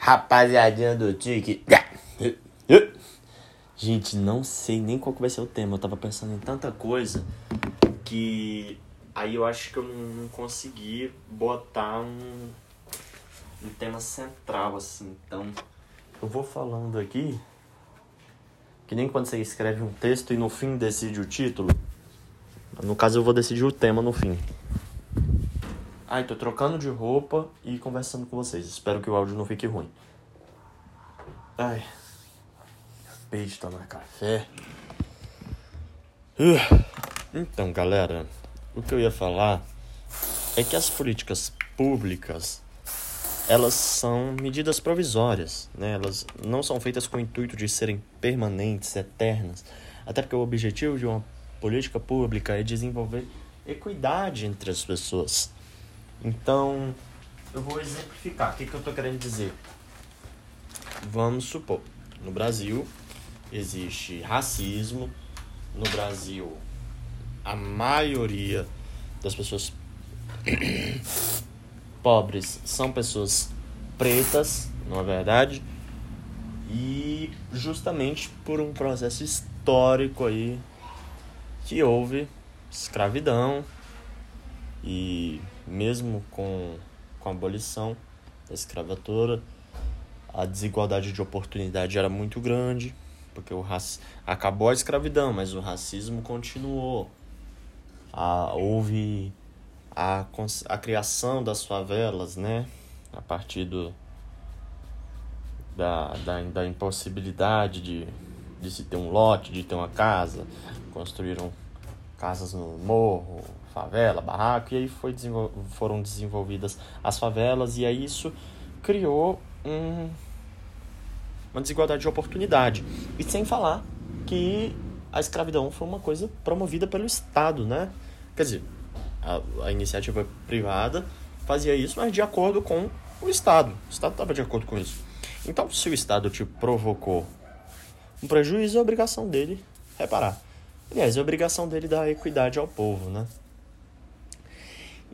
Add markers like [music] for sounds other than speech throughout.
Rapaziadinha do Tique. Gente, não sei nem qual vai ser o tema. Eu tava pensando em tanta coisa que aí eu acho que eu não consegui botar um, um tema central assim. Então, eu vou falando aqui que nem quando você escreve um texto e no fim decide o título. No caso, eu vou decidir o tema no fim. Ai, tô trocando de roupa e conversando com vocês. Espero que o áudio não fique ruim. Ai. De tomar café. Uh. Então, galera, o que eu ia falar é que as políticas públicas elas são medidas provisórias, né? Elas não são feitas com o intuito de serem permanentes, eternas. Até porque o objetivo de uma política pública é desenvolver equidade entre as pessoas. Então, eu vou exemplificar. O que, que eu estou querendo dizer? Vamos supor, no Brasil existe racismo, no Brasil a maioria das pessoas [coughs] pobres são pessoas pretas, não é verdade? E justamente por um processo histórico aí que houve escravidão e mesmo com, com a abolição da escravatura, a desigualdade de oportunidade era muito grande, porque o raci... acabou a escravidão, mas o racismo continuou. A, houve a, a criação das favelas, né? A partir do, da, da, da impossibilidade de, de se ter um lote, de ter uma casa. Construíram casas no morro, favela, barraco, e aí foi desenvol foram desenvolvidas as favelas, e aí isso criou um, uma desigualdade de oportunidade. E sem falar que a escravidão foi uma coisa promovida pelo Estado, né? Quer dizer, a, a iniciativa privada fazia isso, mas de acordo com o Estado. O Estado estava de acordo com isso. Então, se o Estado te provocou um prejuízo, é obrigação dele reparar. Aliás, é obrigação dele dar equidade ao povo, né?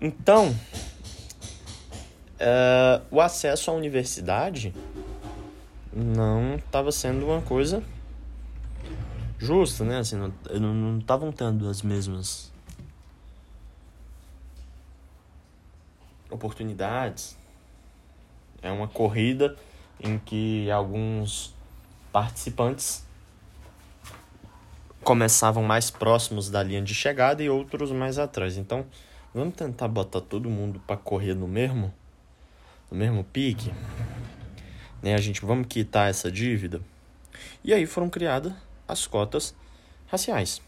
Então, uh, o acesso à universidade não estava sendo uma coisa justa, né? Assim, não estavam tendo as mesmas oportunidades. É uma corrida em que alguns participantes começavam mais próximos da linha de chegada e outros mais atrás. Então, Vamos tentar botar todo mundo para correr no mesmo no mesmo pique. Né? A gente vamos quitar essa dívida. E aí foram criadas as cotas raciais.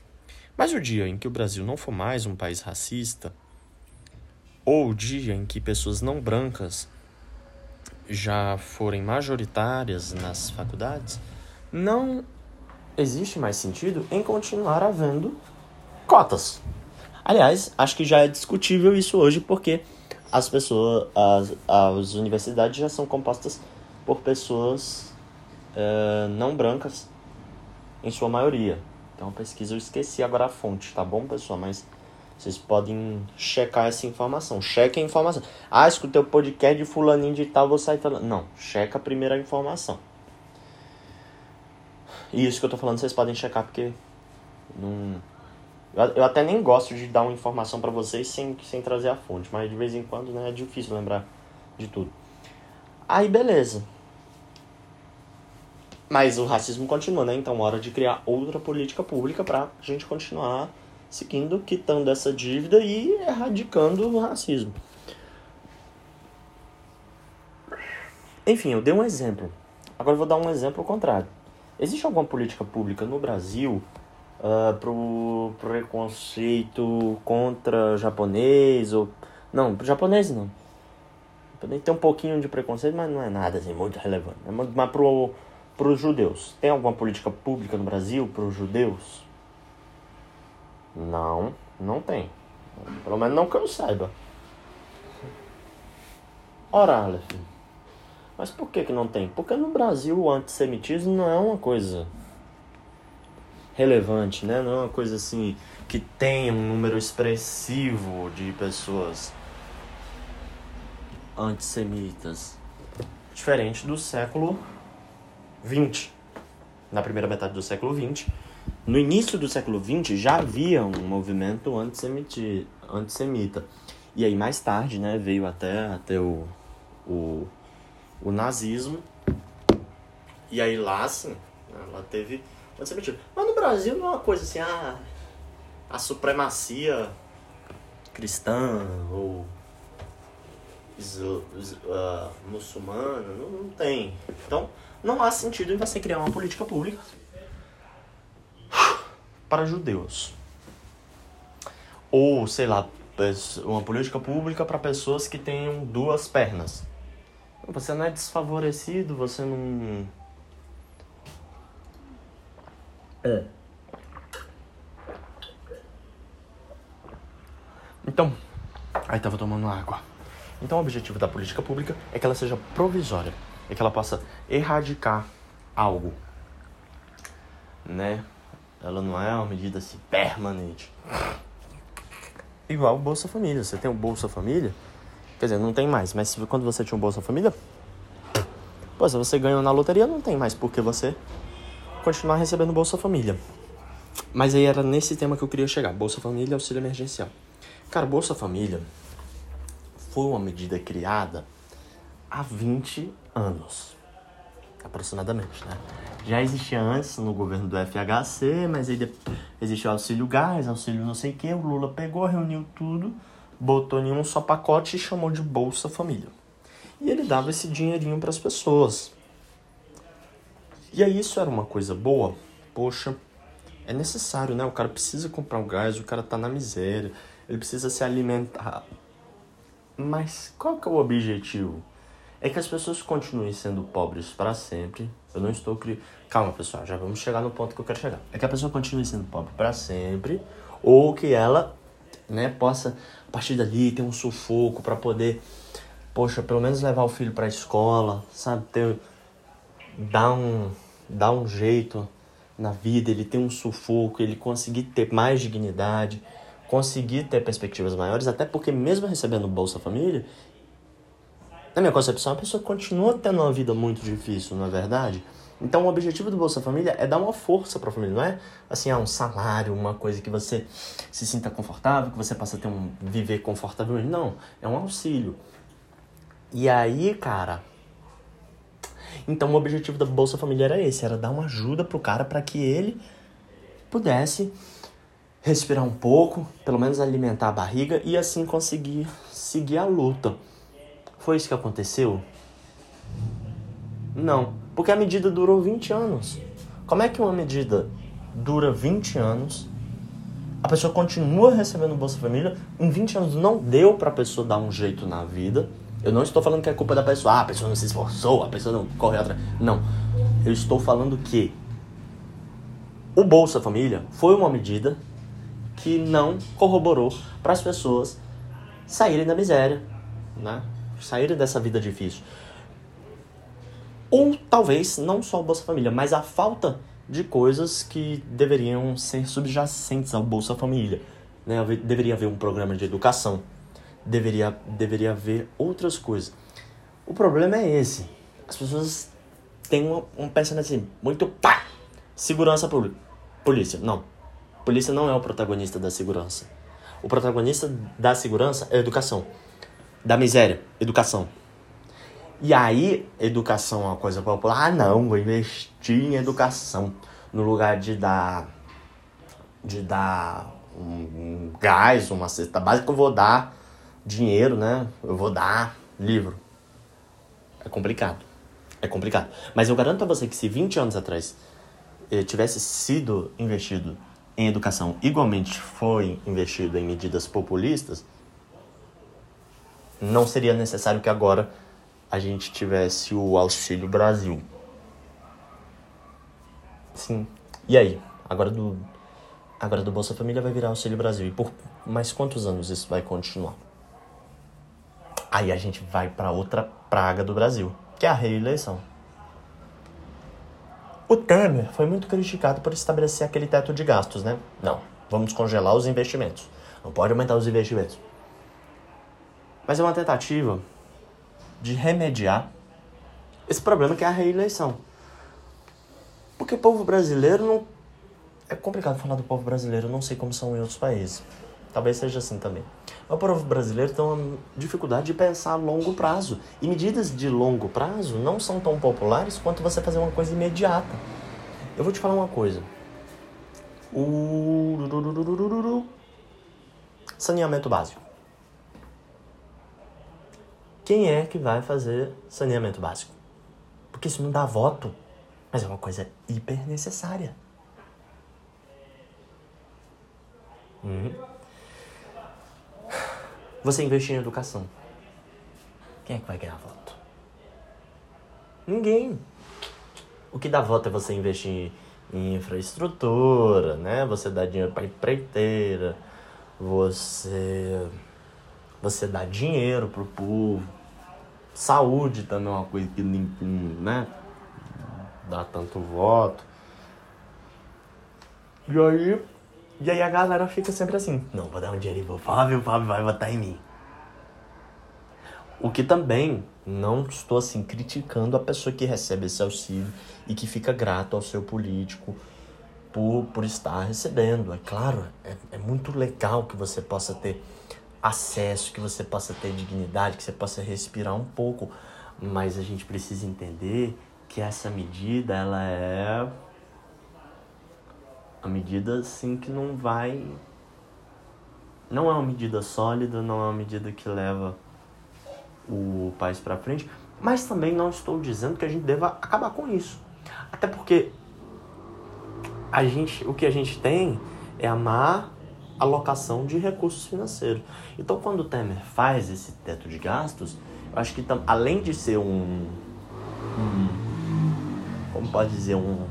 Mas o dia em que o Brasil não for mais um país racista, ou o dia em que pessoas não brancas já forem majoritárias nas faculdades, não existe mais sentido em continuar havendo cotas. Aliás, acho que já é discutível isso hoje porque as pessoas, as, as universidades já são compostas por pessoas uh, não brancas, em sua maioria. Então, pesquisa eu esqueci agora a fonte, tá bom, pessoal? Mas vocês podem checar essa informação. Cheque a informação. Ah, escutei o podcast de fulaninho de tal, vou sair falando. Não, checa primeiro a informação. E isso que eu tô falando, vocês podem checar porque não eu, eu até nem gosto de dar uma informação para vocês sem, sem trazer a fonte, mas de vez em quando né, é difícil lembrar de tudo. Aí beleza. Mas o racismo continua, né? Então, hora de criar outra política pública pra gente continuar seguindo, quitando essa dívida e erradicando o racismo. Enfim, eu dei um exemplo. Agora eu vou dar um exemplo contrário. Existe alguma política pública no Brasil uh, pro, pro preconceito contra japonês ou não, pro japonês não. Tem um pouquinho de preconceito, mas não é nada assim muito relevante. Mas pro para os judeus, tem alguma política pública no Brasil para os judeus? Não, não tem. Pelo menos não que eu saiba. Ora, Aleph. Mas por que, que não tem? Porque no Brasil o antissemitismo não é uma coisa relevante, né? Não é uma coisa assim que tem um número expressivo de pessoas antissemitas. diferente do século XX. Na primeira metade do século XX. No início do século XX já havia um movimento antissemita. E aí mais tarde né, veio até, até o, o, o nazismo. E aí lá, assim, ela teve antissemitismo. Mas no Brasil não é uma coisa assim, ah, a supremacia cristã ou uh, muçulmana, não, não tem. Então, não há sentido em você criar uma política pública para judeus. Ou, sei lá, uma política pública para pessoas que tenham duas pernas. Você não é desfavorecido, você não. É. Então, aí tava tomando água. Então, o objetivo da política pública é que ela seja provisória, é que ela possa erradicar algo, né? Ela não é uma medida assim permanente. Igual o Bolsa Família. Você tem o Bolsa Família, quer dizer, não tem mais, mas quando você tinha o Bolsa Família, pô, se você ganhou na loteria, não tem mais, porque você continuar recebendo Bolsa Família. Mas aí era nesse tema que eu queria chegar: Bolsa Família e auxílio emergencial. Cara, Bolsa Família foi uma medida criada há 20 anos, aproximadamente, né? Já existia antes no governo do FHC, mas aí existiu auxílio gás, auxílio não sei o que, o Lula pegou, reuniu tudo, botou em um só pacote e chamou de Bolsa Família. E ele dava esse dinheirinho para as pessoas. E aí isso era uma coisa boa? Poxa, é necessário, né? O cara precisa comprar um gás, o cara tá na miséria, ele precisa se alimentar. Mas qual que é o objetivo? É que as pessoas continuem sendo pobres para sempre. Eu não estou criando. Calma, pessoal, já vamos chegar no ponto que eu quero chegar. É que a pessoa continue sendo pobre para sempre, ou que ela, né, possa a partir dali ter um sufoco para poder, poxa, pelo menos levar o filho para a escola, sabe, ter dar um dar um jeito na vida, ele ter um sufoco, ele conseguir ter mais dignidade conseguir ter perspectivas maiores, até porque mesmo recebendo Bolsa Família, na minha concepção, a pessoa continua tendo uma vida muito difícil, não é verdade? Então, o objetivo do Bolsa Família é dar uma força para a família, não é assim, ah, um salário, uma coisa que você se sinta confortável, que você possa ter um viver confortavelmente. Não, é um auxílio. E aí, cara, então o objetivo da Bolsa Família era esse, era dar uma ajuda pro cara para que ele pudesse respirar um pouco, pelo menos alimentar a barriga e assim conseguir seguir a luta. Foi isso que aconteceu? Não, porque a medida durou 20 anos. Como é que uma medida dura 20 anos? A pessoa continua recebendo Bolsa Família, em 20 anos não deu para a pessoa dar um jeito na vida. Eu não estou falando que é culpa da pessoa, ah, a pessoa não se esforçou, a pessoa não correu atrás. Não. Eu estou falando que o Bolsa Família foi uma medida que não corroborou para as pessoas saírem da miséria, né? saírem dessa vida difícil. Ou talvez não só o Bolsa Família, mas a falta de coisas que deveriam ser subjacentes ao Bolsa Família. Né? Deveria haver um programa de educação, deveria, deveria haver outras coisas. O problema é esse. As pessoas têm um, um pensamento assim, muito pá, segurança pública. Polícia, não polícia não é o protagonista da segurança. O protagonista da segurança é a educação. Da miséria, educação. E aí, educação é uma coisa popular. Ah, não, vou investir em educação. No lugar de dar. De dar um, um gás, uma cesta básica, eu vou dar dinheiro, né? Eu vou dar livro. É complicado. É complicado. Mas eu garanto a você que se 20 anos atrás eh, tivesse sido investido em educação igualmente foi investido em medidas populistas, não seria necessário que agora a gente tivesse o Auxílio Brasil. Sim. E aí? Agora do agora do Bolsa Família vai virar Auxílio Brasil. E por mais quantos anos isso vai continuar? Aí a gente vai para outra praga do Brasil, que é a reeleição. O Temer foi muito criticado por estabelecer aquele teto de gastos, né? Não, vamos congelar os investimentos. Não pode aumentar os investimentos. Mas é uma tentativa de remediar esse problema que é a reeleição. Porque o povo brasileiro não. É complicado falar do povo brasileiro, eu não sei como são em outros países. Talvez seja assim também. O povo brasileiro tem uma dificuldade de pensar a longo prazo. E medidas de longo prazo não são tão populares quanto você fazer uma coisa imediata. Eu vou te falar uma coisa. O saneamento básico. Quem é que vai fazer saneamento básico? Porque isso não dá voto, mas é uma coisa hiper necessária. Uhum. Você investir em educação. Quem é que vai ganhar voto? Ninguém. O que dá voto é você investir em infraestrutura, né? Você dá dinheiro para empreiteira, você você dá dinheiro pro povo. Saúde também é uma coisa que né? dá tanto voto. E aí, e aí a galera fica sempre assim, não, vou dar um dinheiro pro Fábio, o Fábio vai votar em mim. O que também não estou assim criticando a pessoa que recebe esse auxílio e que fica grato ao seu político por, por estar recebendo. É claro, é, é muito legal que você possa ter acesso, que você possa ter dignidade, que você possa respirar um pouco, mas a gente precisa entender que essa medida ela é a medida assim que não vai não é uma medida sólida, não é uma medida que leva o país para frente, mas também não estou dizendo que a gente deva acabar com isso. Até porque a gente, o que a gente tem é a má alocação de recursos financeiros. Então, quando o Temer faz esse teto de gastos, eu acho que além de ser um, um como pode dizer, um,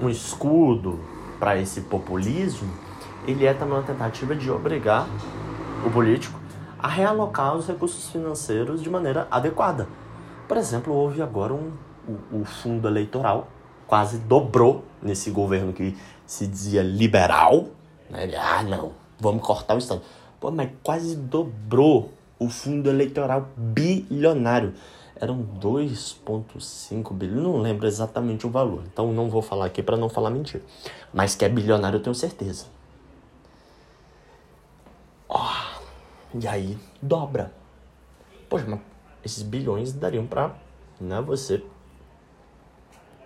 um escudo para esse populismo, ele é também uma tentativa de obrigar o político a realocar os recursos financeiros de maneira adequada. Por exemplo, houve agora um, o, o fundo eleitoral quase dobrou nesse governo que se dizia liberal. Né? ah, não, vamos cortar o Estado. Pô, mas quase dobrou o fundo eleitoral bilionário. Eram 2,5 bilhões, não lembro exatamente o valor, então não vou falar aqui para não falar mentira. Mas que é bilionário eu tenho certeza. Oh, e aí dobra. Poxa, mas esses bilhões dariam para né, você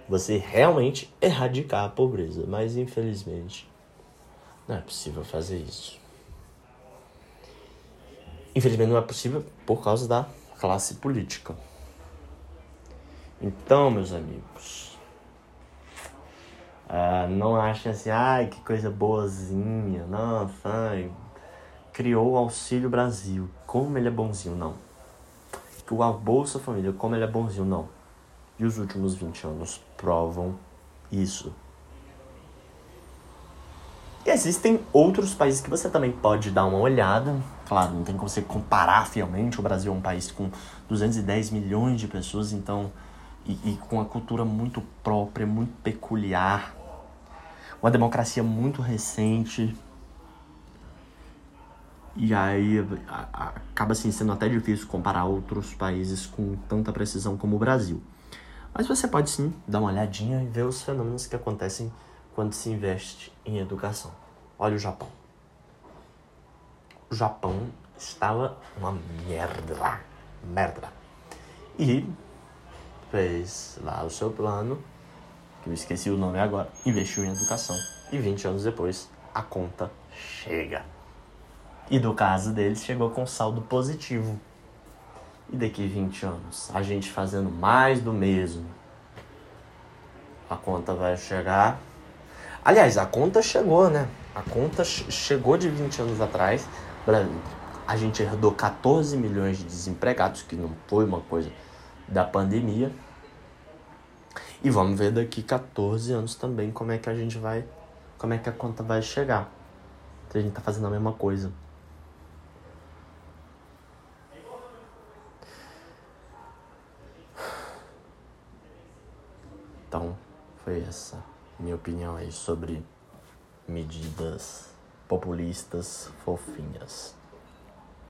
você realmente erradicar a pobreza, mas infelizmente não é possível fazer isso. Infelizmente não é possível por causa da classe política. Então, meus amigos, uh, não achem assim, ai que coisa boazinha, nossa, ai, criou o Auxílio Brasil. Como ele é bonzinho, não. O Bolsa Família, como ele é bonzinho, não. E os últimos 20 anos provam isso. E existem outros países que você também pode dar uma olhada. Claro, não tem como você comparar fielmente. O Brasil é um país com 210 milhões de pessoas, então. E, e com uma cultura muito própria, muito peculiar. Uma democracia muito recente. E aí a, a, acaba assim, sendo até difícil comparar outros países com tanta precisão como o Brasil. Mas você pode sim dar uma olhadinha e ver os fenômenos que acontecem quando se investe em educação. Olha o Japão. O Japão estava uma merda. Merda. E fez lá o seu plano, que eu esqueci o nome agora, investiu em educação. E 20 anos depois, a conta chega. E do caso deles, chegou com saldo positivo. E daqui 20 anos, a gente fazendo mais do mesmo, a conta vai chegar. Aliás, a conta chegou, né? A conta chegou de 20 anos atrás. A gente herdou 14 milhões de desempregados, que não foi uma coisa da pandemia. E vamos ver daqui 14 anos também como é que a gente vai. Como é que a conta vai chegar. Se a gente tá fazendo a mesma coisa. Então, foi essa minha opinião aí sobre medidas populistas fofinhas.